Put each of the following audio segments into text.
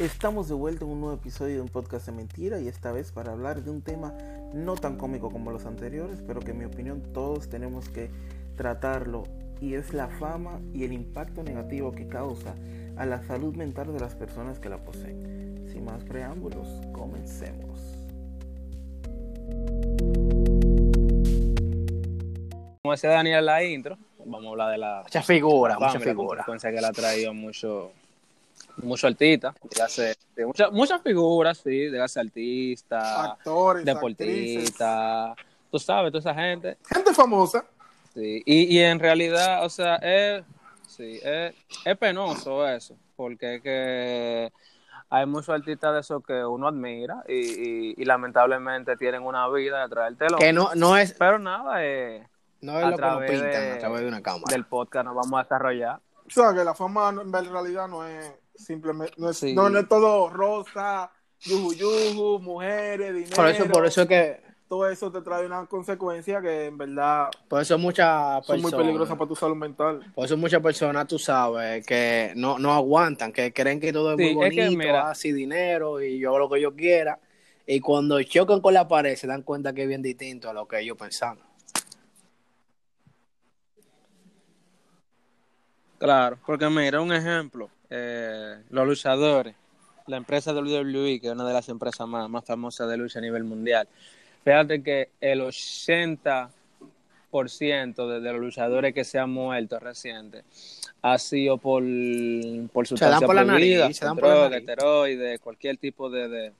Estamos de vuelta en un nuevo episodio de un podcast de mentira y esta vez para hablar de un tema no tan cómico como los anteriores, pero que en mi opinión todos tenemos que tratarlo y es la fama y el impacto negativo que causa a la salud mental de las personas que la poseen. Sin más preámbulos, comencemos. Como decía Daniel en la intro, vamos a hablar de la Mucha figura, mucha y la figura. consecuencia que le ha traído mucho, dígase, de muchas, muchas figuras, sí, dígase artista, actores, actrices, deportista, tú sabes, toda esa gente, gente famosa. sí, y, y en realidad, o sea, es, sí, es, es penoso eso, porque es que hay muchos artistas de esos que uno admira y, y, y lamentablemente tienen una vida detrás del telón, Que no, no es, pero nada, eh, no es a lo que nos través pintan de- a través de una cámara. del podcast nos vamos a desarrollar. O sea, que la fama en realidad no es simplemente, no es, Sí. no, no es todo rosa, yuju, yuju, mujeres, dinero. Por eso, por eso es que, Todo eso te trae una consecuencia que en verdad por eso muchas son muy peligrosas para tu salud mental. por eso muchas personas, tú sabes, que no, no aguantan, que creen que todo es Sí, muy es que bonito, mira- así dinero y yo hago lo que yo quiera. Y cuando chocan con la pared se dan cuenta que es bien distinto a lo que ellos pensaban. Claro, porque mira, un ejemplo, eh, los luchadores, la empresa WWE, que es una de las empresas más, más famosas de lucha a nivel mundial, fíjate que el 80% de, de los luchadores que se han muerto recientes ha sido por, por Se dan sustancias por la nariz, se dan por la esteroides, cualquier tipo de, de,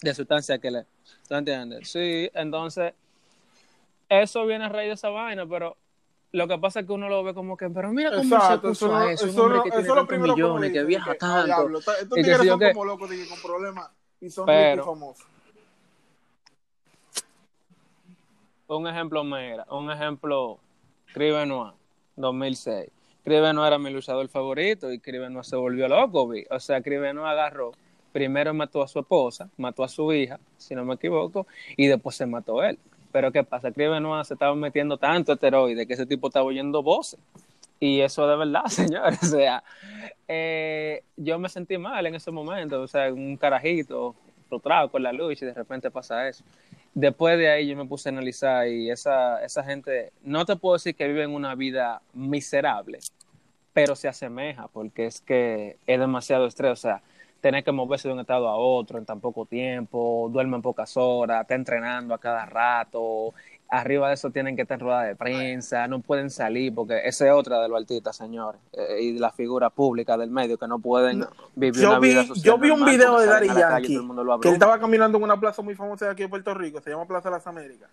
de sustancia que le... ¿Tú entiendes? Sí, entonces, eso viene a raíz de esa vaina, pero lo que pasa es que uno lo ve como que, pero mira cómo Exacto, se puso eso, eso, eso, que eso tiene es lo primero que millones, que dice, viaja que, tanto. "Ah, diablo, estos que tigres son qué". como locos con problemas y son Pero- famosos. Un ejemplo, mira, un ejemplo, Chris Benoit, 2006. Chris Benoit era mi luchador favorito y Chris Benoit se volvió loco, vi. O sea, Chris Benoit agarró, primero mató a su esposa, mató a su hija, si no me equivoco, y después se mató él. Pero ¿qué pasa? Benoit se estaba metiendo tanto esteroide que ese tipo estaba oyendo voces. Y eso de verdad, señores. O sea, eh, yo me sentí mal en ese momento. O sea, un carajito frustrado con la lucha y de repente pasa eso. Después de ahí yo me puse a analizar y esa, esa gente, no te puedo decir que viven una vida miserable, pero se asemeja porque es que es demasiado estrés. O sea, tener que moverse de un estado a otro en tan poco tiempo, duermen pocas horas, está entrenando a cada rato, arriba de eso tienen que estar en rueda de prensa, no pueden salir, porque esa es otra de los artistas, señores, eh, y de la figura pública del medio, que no pueden No. vivir Yo una vi, vida social yo vi un video de calle y Yankee que él estaba caminando en una plaza muy famosa de aquí en Puerto Rico, se llama Plaza de las Américas,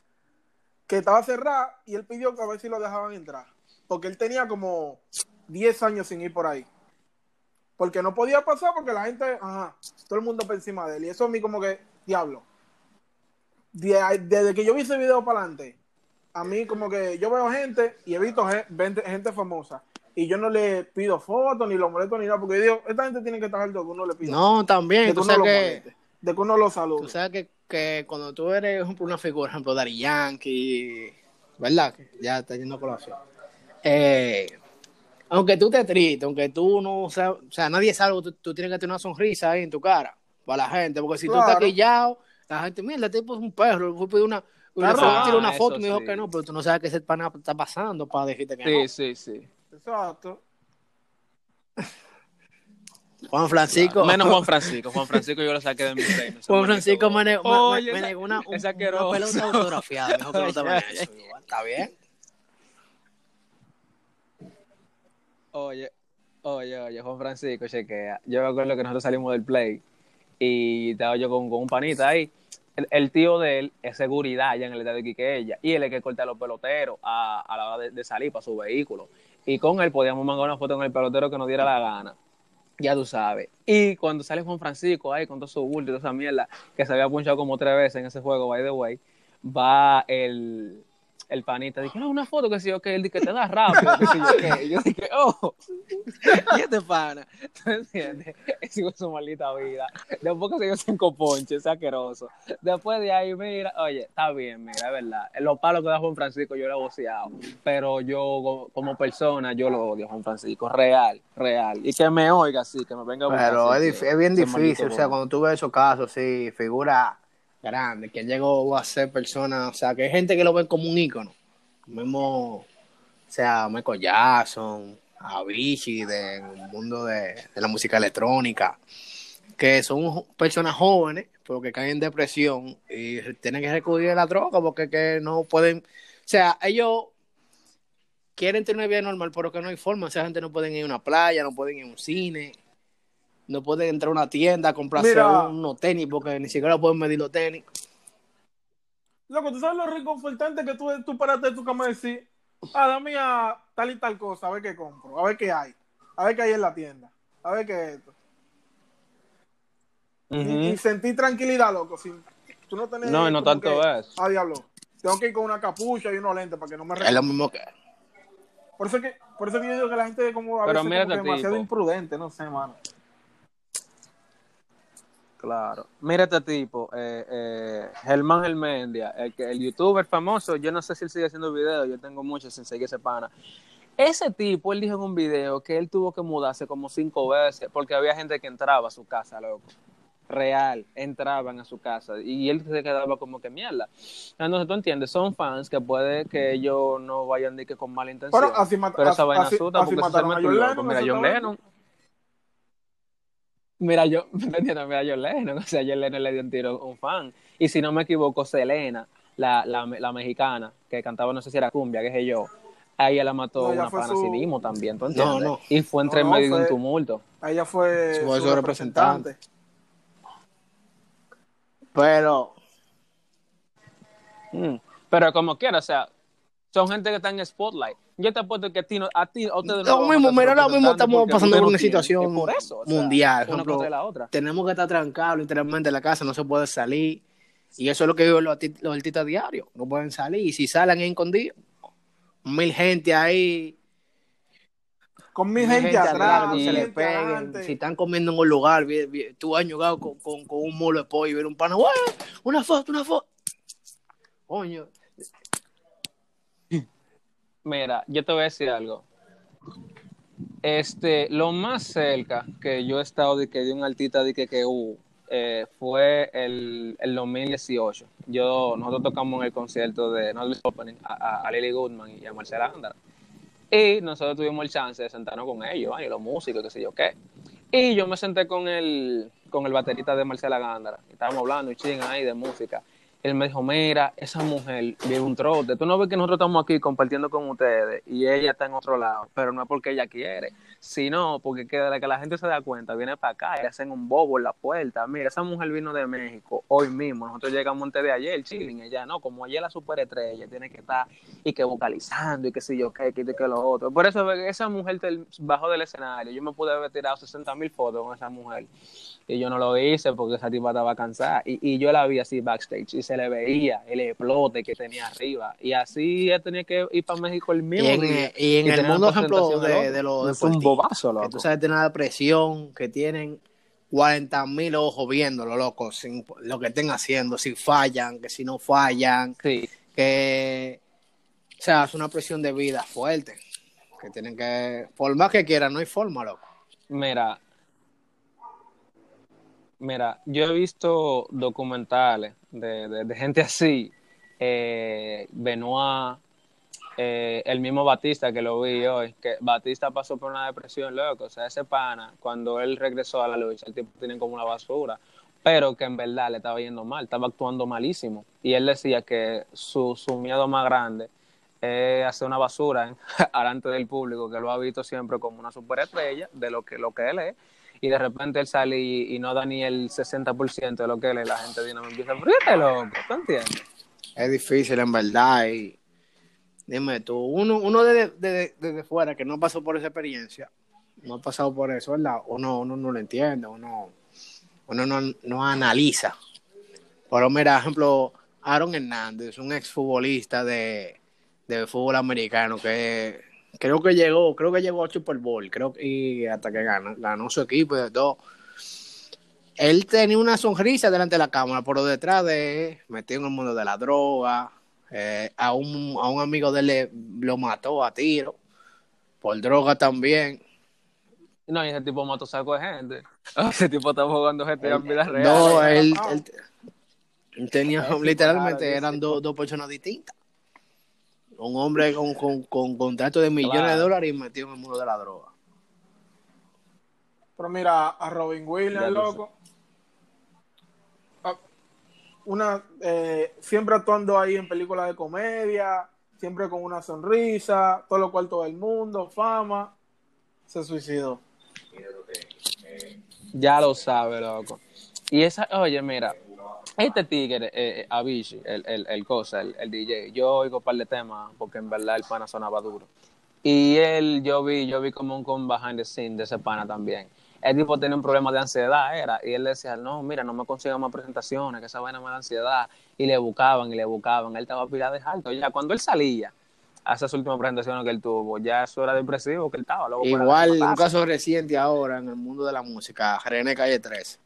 que estaba cerrada y él pidió que a ver si lo dejaban entrar, porque él tenía como 10 años sin ir por ahí. Porque no podía pasar porque la gente, ajá, todo el mundo por encima de él. Y eso a mí como que, diablo. De- Desde que yo vi ese video para adelante, a mí como que yo veo gente y he visto gen- gente, gente famosa. Y yo no le pido fotos, ni lo molesto, ni nada, porque yo digo, esta gente tiene que estar alto que uno le pida. No, de también, que tú uno sabes lo que, moleste, de que uno lo salude. tú sabes que, que cuando tú eres, por ejemplo, una figura, por ejemplo, Daddy Yankee, ¿verdad? Que ya está yendo a colación. Eh, aunque tú estés triste, aunque tú no, o sea, o sea nadie sabe, tú, tú tienes que tener una sonrisa ahí en tu cara para la gente, porque si tú Claro. estás quillado, la gente, mira, este tipo es un perro, fue pedir una, una, Claro. foto, una Ah, foto y me dijo sí. que no, pero tú no sabes qué ese pana está pasando para decirte que Sí, no. sí, sí. Exacto. Juan Francisco, Menos Juan Francisco. Juan Francisco yo lo saqué de mi reino. Juan Francisco me, negó una, un- una pelota autografiada, me dijo que no. Digo, Está bien. Oye, oye, oye, Juan Francisco, chequea. Yo me acuerdo que nosotros salimos del play y estaba yo con, con un panita ahí. El, tío de él es seguridad allá en el estadio de Quiqueya y él es que corta a los peloteros a, a la hora de, de salir para su vehículo. Y con él podíamos mandar una foto con el pelotero que nos diera la gana. Ya tú sabes. Y cuando sale Juan Francisco ahí con todo su bulto y toda esa mierda que se había punchado como tres veces en ese juego, by the way, va el, el panita dije, no, una foto que si yo que él que te da rápido, que yo que. Y yo dije, oh, y este pana, ¿tú entiendes? Sigo su maldita vida. Después que se dio cinco ponches, asqueroso. Después de ahí, mira, oye, está bien, mira, es verdad. Los palos que da Juan Francisco yo lo he boceado, pero yo como persona, yo lo odio a Juan Francisco, real, real. Y que me oiga así, que me venga a buscar Pero así, es, que- es bien difícil, o sea, cuando tú ves esos casos, sí, figura grande, que llegó a ser persona, o sea, que hay gente que lo ve como un ícono. Mismo, o sea, Michael Jackson, Avicii, del mundo de, la música electrónica, que son personas jóvenes, pero que caen en depresión y tienen que recurrir a la droga porque que no pueden, o sea, ellos quieren tener una vida normal, pero que no hay forma, esa gente no pueden ir a una playa, no pueden ir a un cine, no pueden entrar a una tienda a comprarse Mira. unos tenis porque ni siquiera pueden medir los tenis. Loco, ¿tú sabes lo reconfortante que tú, tú paraste de tu cama y decir, ah, dame a tal y tal cosa, a ver qué compro, a ver qué hay, a ver qué hay en la tienda, a ver qué es esto. Y- y, sentí tranquilidad, loco, sin tú no tenés No, y no tanto que, eso. Ah, diablo, tengo que ir con una capucha y unos lentes para que no me Es lo mismo que... Por eso que, por eso que yo digo que la gente como a Pero veces como que este demasiado imprudente, no sé, mano. Claro. Mira este tipo, eh, eh, Germán Germendia, el, que, el youtuber famoso, yo no sé si él sigue haciendo videos, yo tengo muchos sin seguir ese pana. Ese tipo, él dijo en un video que él tuvo que mudarse como cinco veces porque había gente que entraba a su casa, loco. Real, entraban a su casa y él se quedaba como que mierda. Entonces, tú entiendes, son fans que puede que ellos no vayan de que con mala intención. Pero así, Pero esa vaina así- asusta así porque se Mira, John. Lennon. Mira, yo, ¿me entiendes? Mira, John Lennon. O sea, John Lennon le dio un tiro a un fan. Y si no me equivoco, Selena, la, la, la mexicana, que cantaba, no sé si era cumbia, qué sé yo, a ella la mató No, ella una pana su- así mismo también, ¿tú entiendes? no. Y fue entre No, no, medio de un tumulto. A ella fue su representante. Pero, Mm. Pero como quiera, o sea, son gente que está en Spotlight. Yo te apuesto que a ti, no, a ti, a ustedes no lo mismo, mira, lo mismo estamos pasando por una situación Es por eso, o sea, mundial. Una ejemplo, cosa de la otra. tenemos que estar trancados literalmente en la casa, no se puede salir. Y eso es lo que viven los, los artistas diarios. No pueden salir. Y si salen en escondidos, mil gente ahí, Con mi mil gente, atrás, y- se mi le gente peguen. adelante. Si están comiendo en un lugar, tú has llegado con, con, con un molo de pollo y ver un pana, "Guau, una foto, una foto. Coño, Mira, yo te voy a decir algo. Este, lo más cerca que yo he estado de que de un artista de que, que hubo eh, fue el, el 2018. Yo, nosotros tocamos en el concierto de No Opening a, a, Lily Goodman y a Marcela Andra. Y nosotros tuvimos el chance de sentarnos con ellos, ¿vale? y los músicos, qué sé yo qué. Y yo me senté con el, con el baterista de Marcela Gándara. Estábamos hablando y ching ahí de música. Él me dijo, mira, esa mujer vive un trote. Tú no ves que nosotros estamos aquí compartiendo con ustedes y ella está en otro lado, pero no es porque ella quiere, sino porque que, de que la gente se da cuenta, viene para acá y hacen un bobo en la puerta. Mira, esa mujer vino de México hoy mismo. Nosotros llegamos antes de ayer, chilling, ella no, como ella es la superestrella, tiene que estar y que vocalizando y que si yo qué, que, que lo otro. Por eso esa mujer bajó del escenario. Yo me pude haber tirado 60 mil fotos con esa mujer y yo no lo hice porque esa tipa estaba cansada y, y yo la vi así backstage y se le veía el explote que tenía arriba. Y así ella tenía que ir para México el mismo Y en, día. y en el mundo, ejemplo, de, los es un bobazo que loco. tú sabes tener la presión, que tienen 40 mil ojos viéndolo, loco, sin lo que estén haciendo, si fallan, que si no fallan, sí. que, o sea, es una presión de vida fuerte, que tienen que, por más que quieran, no hay forma, loco. mira mira yo he visto documentales de, de, gente así eh, Benoit eh, el mismo Batista que lo vi hoy, que Batista pasó por una depresión, loco, o sea, ese pana, cuando él regresó a la lucha, el tipo tiene como una basura, pero que en verdad le estaba yendo mal, estaba actuando malísimo, y él decía que su, su miedo más grande es hacer una basura delante del público, que lo ha visto siempre como una superestrella de lo que, lo que él es, y de repente él sale y, no da ni el 60% de lo que él es, la gente una vez empieza, pero este loco, ¿tú entiendes? Es difícil, en verdad, y dime tú, uno, uno desde, desde, desde fuera que no pasó por esa experiencia, no ha pasado por eso, ¿verdad? Uno, uno no lo entiende, uno, uno no, no analiza. Pero mira, ejemplo, Aaron Hernández, un exfutbolista de, de fútbol americano que creo que llegó, creo que llegó a Super Bowl, creo que y hasta que ganó, ganó su equipo y de todo. Él tenía una sonrisa delante de la cámara, pero detrás de él, metido en el mundo de la droga, eh, a, un, a un amigo de él le, lo mató a tiro, por droga también. No, y ese tipo mató saco de gente. Ese tipo estaba jugando gente en vida real. No, él, él, él tenía, literalmente, eran dos, dos personas distintas. Un hombre con, con, con contrato de millones Claro. de dólares y metido en el mundo de la droga. Pero mira, a Robin Williams, lo loco. Ah, Una, eh, siempre actuando ahí en películas de comedia, siempre con una sonrisa, todo lo cual todo el mundo, fama, se suicidó. Ya lo sabe, loco. Y esa, oye, mira, este tigre, eh, eh, Avicii, el, el, el cosa, el, el DJ, yo oigo un par de temas porque en verdad el pana sonaba duro. Y él, yo vi, yo vi como un con behind the scene de ese pana también. El tipo tenía un problema de ansiedad, era, y él decía, no, mira, no me consigo más presentaciones, que esa vaina me da ansiedad. Y le buscaban y le buscaban, él estaba pila de alto. Ya cuando él salía a esas últimas presentaciones que él tuvo, ya eso era depresivo que él estaba. Igual, un caso reciente ahora en el mundo de la música, René Calle 13.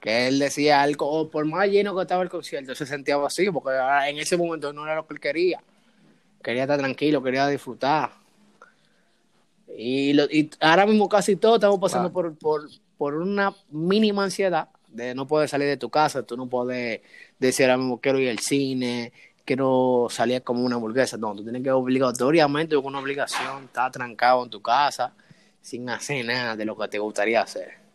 Que él decía algo, o por más lleno que estaba el concierto, se sentía vacío, porque ah, en ese momento no era lo que él quería. Quería estar tranquilo, quería disfrutar. Y, lo- y ahora mismo casi todos estamos pasando por, por, por una mínima ansiedad de no poder salir de tu casa, tú no puedes decir ahora mismo quiero ir al cine, quiero salir como una hamburguesa. No, tú tienes que obligatoriamente, con una obligación, estar trancado en tu casa sin hacer nada de lo que te gustaría hacer.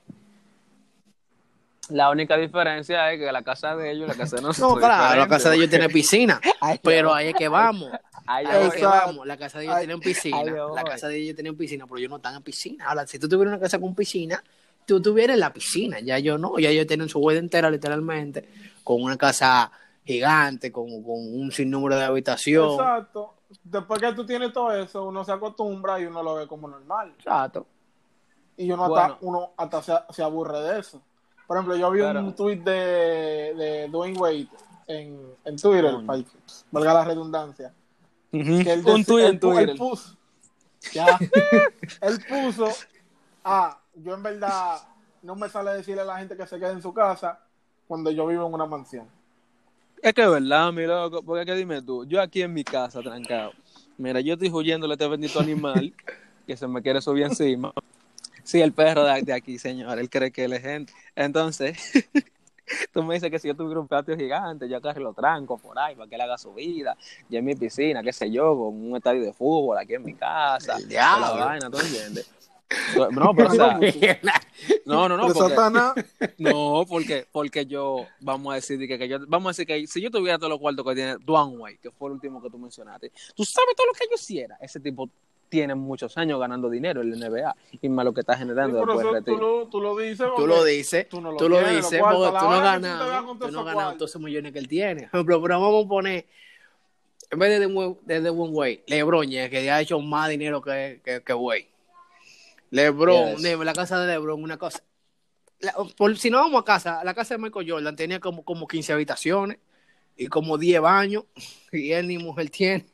La única diferencia es que la casa de ellos y la casa de No, nosotros. claro, la casa de ellos tiene tiene piscina, Ay, pero yo- ahí es que vamos. Ahí Ahí yo es que vamos. La casa de ellos Ay, tienen piscina. ay, yo La casa de ellos tienen piscina, pero ellos no están en piscina. Ahora, si tú tuvieras una casa con piscina, tú estuvieras en la piscina. Ya yo no, ya ellos tienen su huella entera, literalmente, con una casa gigante, con, con un sinnúmero de habitación. Exacto. Después que tú tienes todo eso, uno se acostumbra y uno lo ve como normal. Exacto. Y uno Bueno. hasta, uno hasta se, se aburre de eso. Por ejemplo, yo vi un tweet de, de Dwayne Wade en, en Twitter, para- valga la redundancia. Ujú. Que él Un él en pu- él Twitter. puso, ya, él puso, ah, yo en verdad no me sale decirle a la gente que se quede en su casa cuando yo vivo en una mansión. Es que es verdad, mi loco, porque que dime tú, yo aquí en mi casa trancado, mira, yo estoy huyéndole a este bendito animal que se me quiere subir encima. Sí, el perro de, de aquí, señor, él cree que él es gente. Entonces, tú me dices que si yo tuviera un patio gigante, yo acá lo tranco por ahí para que él haga su vida, yo en mi piscina, qué sé yo, con un estadio de fútbol aquí en mi casa, diablo. la vaina, ¿tú entiendes? No, pero o sea, no, no, no, porque, no, porque, porque yo, vamos a decir que, que yo, vamos a decir que si yo tuviera todos los cuartos que tiene Dwayne Wade, que fue el último que tú mencionaste, tú sabes todo lo que yo hiciera. Ese tipo tiene muchos años ganando dinero en la NBA y más lo que está generando después eso tú lo, tú lo dices. Tú lo dices, tú no lo tú lo tienes, dices, porque tú no que tú no ganado cuartos. todos esos millones que él tiene. Ejemplo, pero vamos a poner, en vez de The One- de The One Way, LeBron, que ya ha hecho más dinero que, que, que Way. LeBron, Yes. la casa de LeBron, una cosa. La- por- si no vamos a casa, la casa de Michael Jordan tenía como, como 15 habitaciones y como 10 baños, y él ni mujer tiene.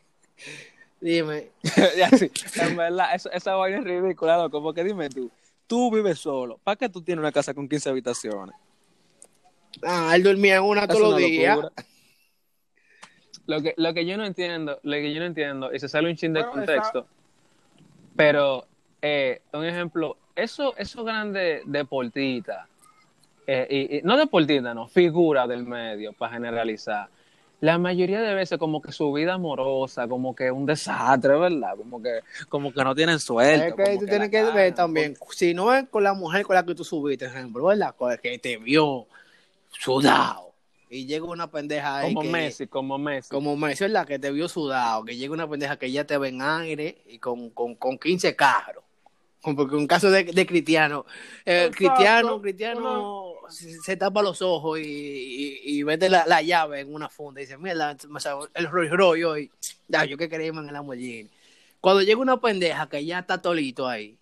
Dime, Ya, sí, en verdad, eso- esa vaina es ridícula, loco, porque dime tú, tú vives solo, ¿para qué tú tienes una casa con 15 habitaciones? ah, él dormía en una todos los días. Lo que, lo que yo no entiendo, lo que yo no entiendo, y se sale un chin de Bueno, contexto, pero, eh, un ejemplo, eso, esos grandes deportistas, eh, y, y- no deportistas, no, figuras del medio, para generalizar, la mayoría de veces como que su vida amorosa, como que un desastre, ¿verdad? Como que, como que no tienen suerte. Es que tú que tienes la que ver también, si no es con la mujer con la que tú subiste, ejemplo, ¿verdad? Con el que te vio sudado y llega una pendeja ahí Como que- Messi, como Messi. como Messi, ¿verdad? Que te vio sudado, que llega una pendeja que ya te ve en aire y con, con, con 15 carros. Como Porque en caso de, de Cristiano, eh. Cristiano, Cristiano se, tapa los ojos y, y, vete la, la llave en una funda y dice, mira, el Rolls Royce hoy. Ya, yo que irme en el Lamborghini. Cuando llega una pendeja que ya está tolito ahí,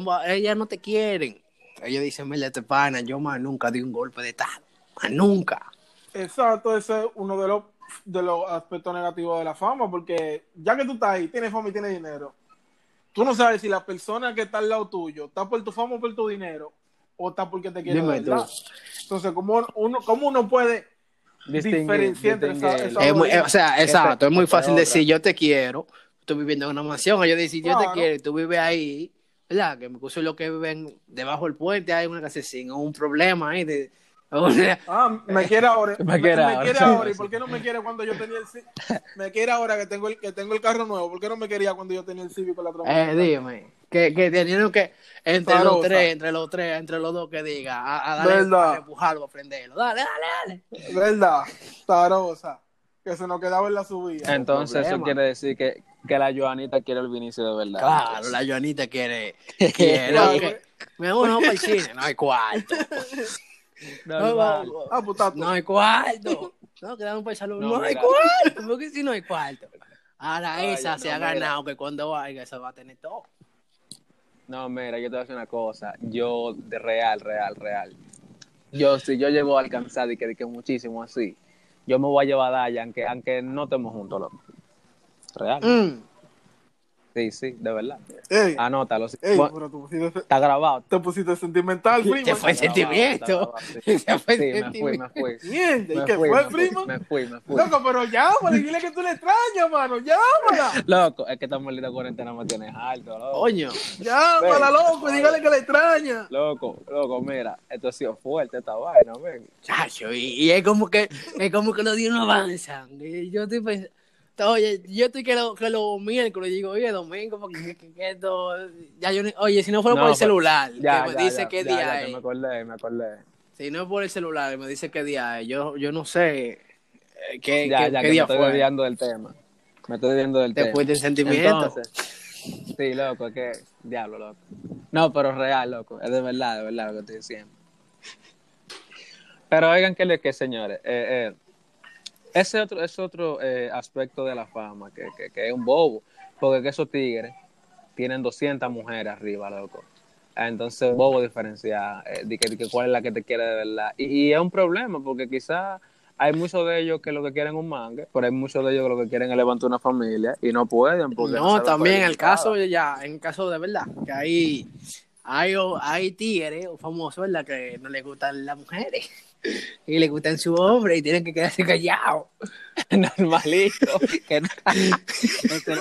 mu- ellas no te quieren. Ellos dicen, mira, este pana, yo más nunca di un golpe de estado. Más nunca. Exacto, ese es uno de los de los aspectos negativos de la fama, porque ya que tú estás ahí, tienes fama y tienes dinero, tú no sabes si la persona que está al lado tuyo está por tu fama o por tu dinero, o está porque te quiere de verdad. Entonces, ¿cómo uno, cómo uno puede diferenciar entre dos o sea, exacto, es muy fácil otra. decir yo te quiero, tú viviendo en una mansión, o yo decir yo te Claro. quiero y tú vives ahí, ¿verdad? Que me puso lo que viven debajo del puente, hay una casa sin un problema ahí de... Ah, me quiere ahora. Me me, quiere me ahora. quiere ahora. ¿Y por qué no me quiere cuando yo tenía el Civic? Me quiere ahora que tengo el, que tengo el carro nuevo. ¿Por qué no me quería cuando yo tenía el Civic con la Eh, dime, que, que tenían que, entre los tres, entre los tres, entre los dos que diga, a, a darle, a empujarlo, a prenderlo, dale, dale, dale. ¿Verdad? Tarosa. Que se nos quedaba en la subida. Entonces eso quiere decir que, que la Joanita quiere el Vinicio de verdad. Claro, la Joanita quiere, quiere, Claro. que- me voy para el cine, no hay cuarto. Ah, putato. No hay cuarto. No, quedamos para el salón. No, No, hay cuarto. porque si no hay cuarto? Ahora Ay, esa no, se ha mira. ganado que cuando vaya se va a tener todo. No, mira, yo te voy a decir una cosa. Yo, de real, real, real. Yo, si yo llego a alcanzar y que, que muchísimo así, yo me voy a llevar a Daya, aunque, aunque no estemos juntos. Real. Mm. Sí, sí, de verdad. Ey, Anótalo. sí. ey, Bueno, pero tú pusiste, está grabado. te pusiste sentimental, Te prima. fue está sentimiento. grabado, sí. Se fue Sí, me me fui. Mierda, ¿y Me qué fui, fue, me fui, prima? Me fui, me fui. Loco, pero llámala y dile que tú le extrañas, mano. Llámala. Loco, es que esta maldita cuarentena me tienes alto, loco. Coño. Llámala, loco, y dígale que le extraña. Loco, loco, mira, esto ha sido fuerte esta vaina, ven. Chacho, y, y es como que es como que los días no avanzan. Y yo estoy pensando, oye, yo estoy que lo, que lo miércoles digo, oye, domingo, porque que, esto, ya yo, oye, si no fuera No, por el celular, Ya, que me ya, dice ya, qué día es, me acordé, me acordé. si no es por el celular, me dice qué día es, yo, yo no sé eh, qué, Ya, qué- ya, qué que me estoy desviando del tema. Me estoy desviando del tema. Después del sentimiento. Entonces, sí, loco, es que, diablo, loco. No, pero real, loco, es de verdad, de verdad lo que estoy diciendo. Pero oigan que, que señores, eh, eh, ese otro, ese otro eh, aspecto de la fama, que, que, que es un bobo, porque que esos tigres tienen 200 mujeres arriba, loco. Entonces, bobo diferenciar eh, de, que, de que cuál es la que te quiere de verdad. Y, y es un problema, porque quizás hay muchos de ellos que lo que quieren es un mangue, pero hay muchos de ellos que lo que quieren es levantar una familia y no pueden. Porque No, también es el caso ya, en caso de verdad, que hay, hay, hay tigres o famosos, ¿verdad? Que no les gustan las mujeres y les gustan su hombre y tienen que quedarse callados. normalito. que no- Este,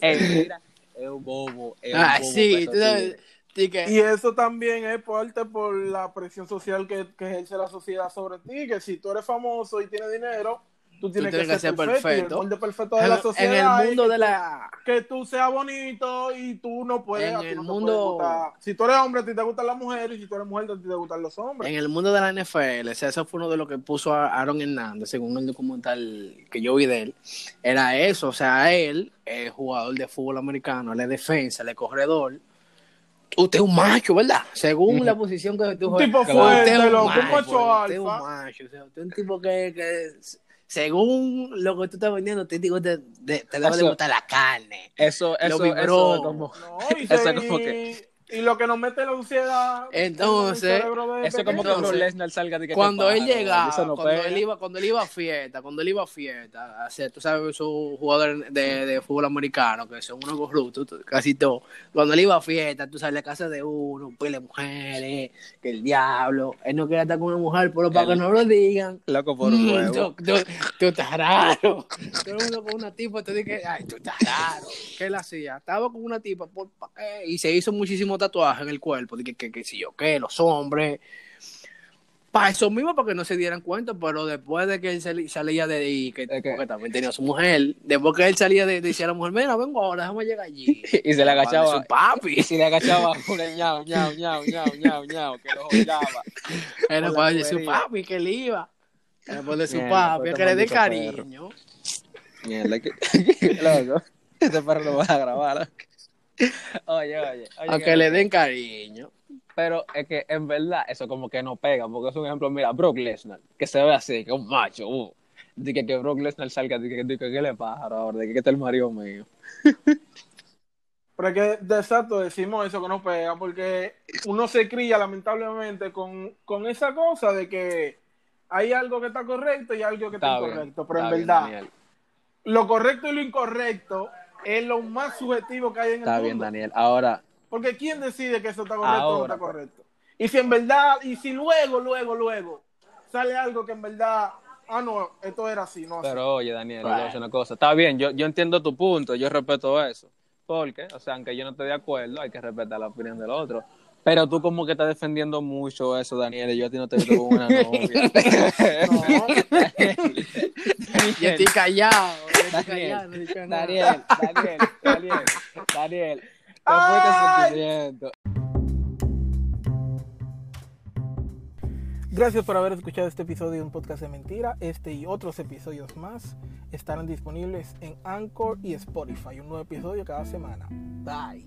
eh, es un bobo. Es un Ah, bobo sí, que tú esos sabes, tigres- sí que- Y eso también es parte por la presión social que, que ejerce la sociedad sobre ti, que si tú eres famoso y tienes dinero, tú tienes, tienes que, que ser perfecto. perfecto. Y el molde perfecto de en, la en sociedad el mundo de la... que tú seas bonito y tú no puedes. En el no mundo-. Si tú eres hombre, a ti te gustan las mujeres, y si tú eres mujer, a ti te gustan los hombres. En el mundo de la NFL, o sea, eso fue uno de lo que puso a Aaron Hernández, según el documental que yo vi de él. Era eso, o sea, él es jugador de fútbol americano, él es defensa, él es corredor. Usted es un macho, ¿verdad? Según la posición que tú Un tipo juegas. fuerte, Usted es un macho, Usted es un macho, o sea, usted es un tipo que, que según lo que tú estás vendiendo, te digo, te, te, te debe de gustar la carne. Eso, eso, eso es como. No, Eso como que- y lo que nos mete la ansiedad. Entonces, Eso es como que Lesnar salga de que cuando él llegaba, no cuando pega. él iba, cuando él iba a fiesta, cuando él iba a fiesta, hacer, tú sabes, esos jugadores de, de fútbol americano, que son unos corruptos, tú- casi todos, cuando él iba a fiesta, tú sabes, la casa de uno, un pile de mujeres, que el diablo, él no quería estar con una mujer, pero para El- que no lo digan. Loco por un Mm, huevo. tú, tú- tú estás raro. Todo el mundo con una tipa, te dije, ay, tú estás raro. ¿Qué él hacía? Estaba con una tipa, ¿por qué? Y se hizo muchísimo tatuaje en el cuerpo, de que, que, que si yo qué, los hombres. Para eso mismo, para que no se dieran cuenta, pero después de que él salía de ahí, que, que- porque también tenía su mujer, después que él salía de, decía a la mujer, mira, vengo ahora, déjame llegar allí. Y se le agachaba. Su papi. Y se le agachaba ñao, ñao, ñao, ñao, ñao, ñao, que lo jollaba. Era para la de su papi que él iba. Era para de su papi, que le dé este maldito perro. cariño. Mierda, que. Loco. Este perro lo vas a grabar. loco. Oye, oye. oye A que le den cariño. Pero es que en verdad eso como que no pega, porque es un ejemplo, mira, Brock Lesnar, que se ve así, que es un macho, uh, de que, que Brock Lesnar salga, de que, de que, ¿qué le pasa ahora? De que, que está el marido mío. Pero es que de exacto decimos eso que no pega, porque uno se cría lamentablemente con, con esa cosa de que hay algo que está correcto y algo que está, Está bien, incorrecto. Pero en bien, verdad, Daniel. lo correcto y lo incorrecto es lo más subjetivo que hay en Está el bien, mundo. Daniel. Ahora, Porque ¿quién decide que eso está correcto o no está correcto? Y si en verdad, y si luego, luego, luego sale algo que en verdad, ah, no, esto era así, no así. pero oye, Daniel, yo voy a Right. decir una cosa. Está bien, yo, yo entiendo tu punto, yo respeto eso. Porque, o sea, aunque yo no esté de acuerdo, hay que respetar la opinión del otro. Pero tú como que estás defendiendo mucho eso, Daniel, y yo a ti no te como una novia. Yo estoy callado. Yo estoy Daniel, callado, no he dicho nada. Daniel, Daniel, Daniel, Daniel, te fuiste. Gracias por haber escuchado este episodio de un podcast de mentira. Este y otros episodios más estarán disponibles en Anchor y Spotify. Un nuevo episodio cada semana. Bye.